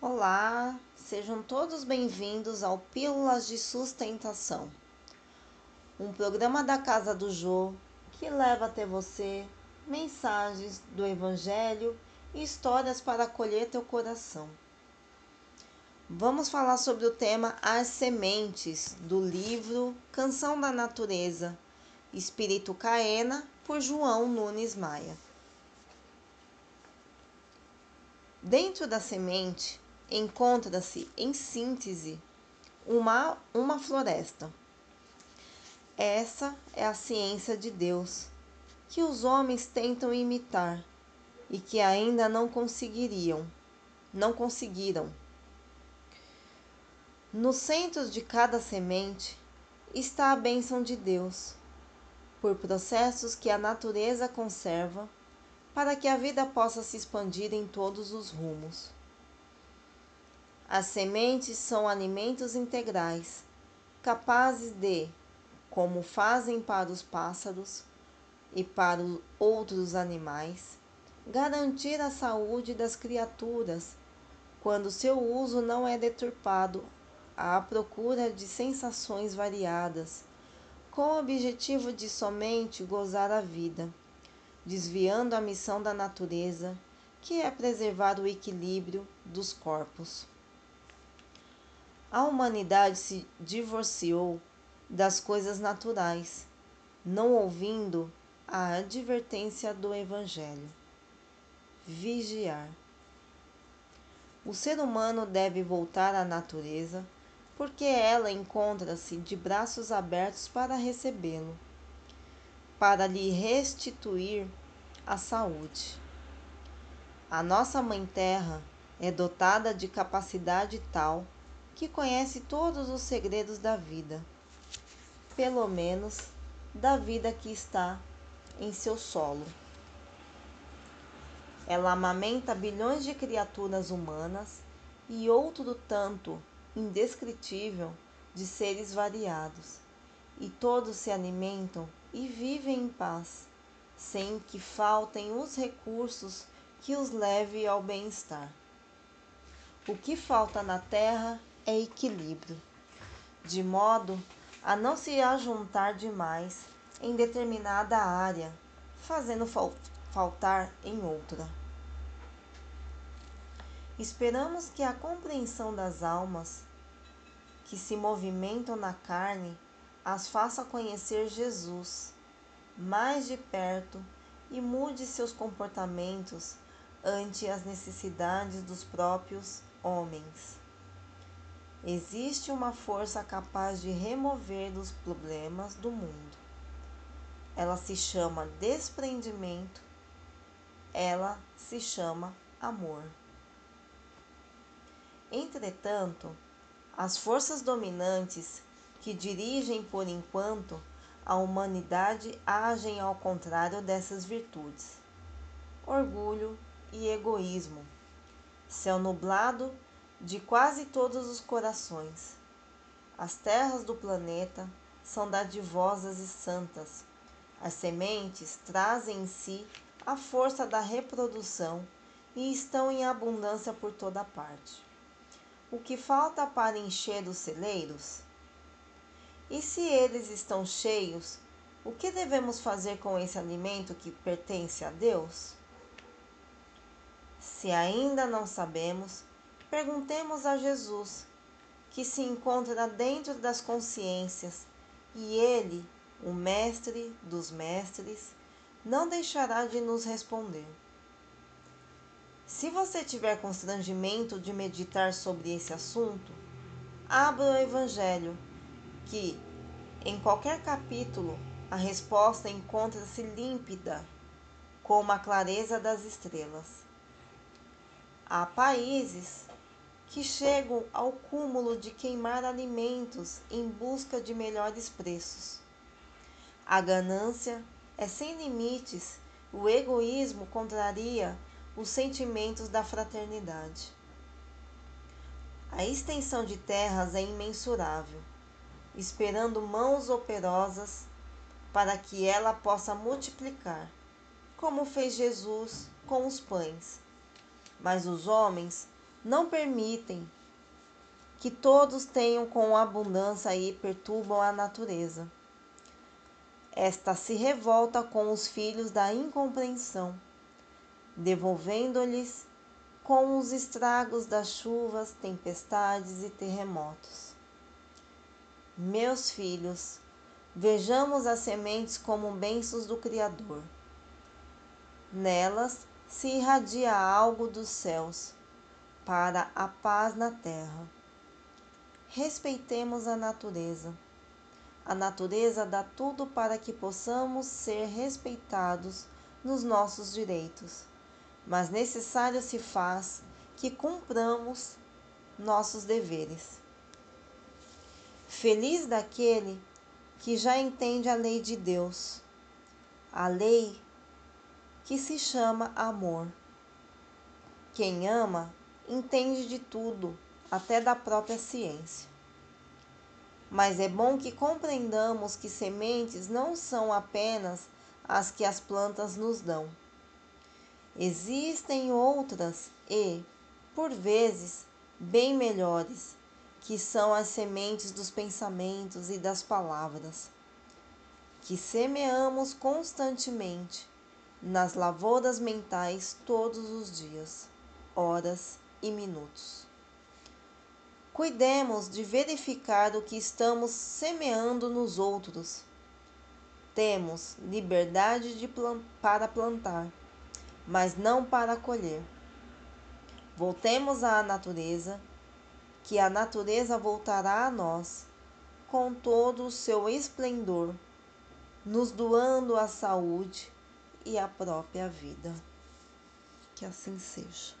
Olá, sejam todos bem-vindos ao Pílulas de Sustentação, um programa da Casa do Jô que leva até você mensagens do Evangelho e histórias para acolher teu coração. Vamos falar sobre o tema As Sementes, do livro Canção da Natureza, Espírito Caena, por João Nunes Maia. Dentro da semente encontra-se, em síntese, uma, uma floresta. Essa é a ciência de Deus, que os homens tentam imitar e que ainda não conseguiriam, não conseguiram. No centro de cada semente está a bênção de Deus, por processos que a natureza conserva para que a vida possa se expandir em todos os rumos. As sementes são alimentos integrais, capazes de, como fazem para os pássaros e para outros animais, garantir a saúde das criaturas quando seu uso não é deturpado à procura de sensações variadas, com o objetivo de somente gozar a vida, desviando a missão da natureza, que é preservar o equilíbrio dos corpos. A humanidade se divorciou das coisas naturais, não ouvindo a advertência do Evangelho. Vigiar. O ser humano deve voltar à natureza, porque ela encontra-se de braços abertos para recebê-lo, para lhe restituir a saúde. A nossa Mãe Terra é dotada de capacidade tal que conhece todos os segredos da vida, pelo menos da vida que está em seu solo. Ela amamenta bilhões de criaturas humanas e outro tanto indescritível de seres variados, e todos se alimentam e vivem em paz, sem que faltem os recursos que os leve ao bem-estar. O que falta na terra é equilíbrio, de modo a não se ajuntar demais em determinada área, fazendo fal faltar em outra. Esperamos que a compreensão das almas que se movimentam na carne as faça conhecer Jesus mais de perto e mude seus comportamentos ante as necessidades dos próprios homens. Existe uma força capaz de remover os problemas do mundo. Ela se chama desprendimento, ela se chama amor. Entretanto, as forças dominantes que dirigem por enquanto a humanidade agem ao contrário dessas virtudes. Orgulho e egoísmo. Céu nublado de quase todos os corações. As terras do planeta são dadivosas e santas. As sementes trazem em si a força da reprodução e estão em abundância por toda parte. O que falta para encher os celeiros? E se eles estão cheios, o que devemos fazer com esse alimento que pertence a Deus? Se ainda não sabemos, Perguntemos a Jesus, que se encontra dentro das consciências, e ele, o Mestre dos Mestres, não deixará de nos responder. Se você tiver constrangimento de meditar sobre esse assunto, abra o Evangelho, que, em qualquer capítulo, a resposta encontra-se límpida, como a clareza das estrelas. Há países que chegam ao cúmulo de queimar alimentos em busca de melhores preços. A ganância é sem limites, o egoísmo contraria os sentimentos da fraternidade. A extensão de terras é imensurável, esperando mãos operosas para que ela possa multiplicar, como fez Jesus com os pães. Mas os homens não permitem que todos tenham com abundância e perturbam a natureza. Esta se revolta com os filhos da incompreensão, devolvendo-lhes com os estragos das chuvas, tempestades e terremotos. Meus filhos, vejamos as sementes como bênçãos do Criador. Nelas se irradia algo dos céus para a paz na terra. Respeitemos a natureza. A natureza dá tudo para que possamos ser respeitados nos nossos direitos mas necessário se faz que cumpramos nossos deveres. Feliz daquele que já entende a lei de Deus, a lei que se chama amor. Quem ama entende de tudo, até da própria ciência. Mas é bom que compreendamos que sementes não são apenas as que as plantas nos dão Existem outras e, por vezes, bem melhores, que são as sementes dos pensamentos e das palavras, que semeamos constantemente nas lavouras mentais todos os dias, horas e minutos. Cuidemos de verificar o que estamos semeando nos outros. Temos liberdade de plant para plantar mas não para colher. Voltemos à natureza, que a natureza voltará a nós com todo o seu esplendor, nos doando a saúde e a própria vida. Que assim seja.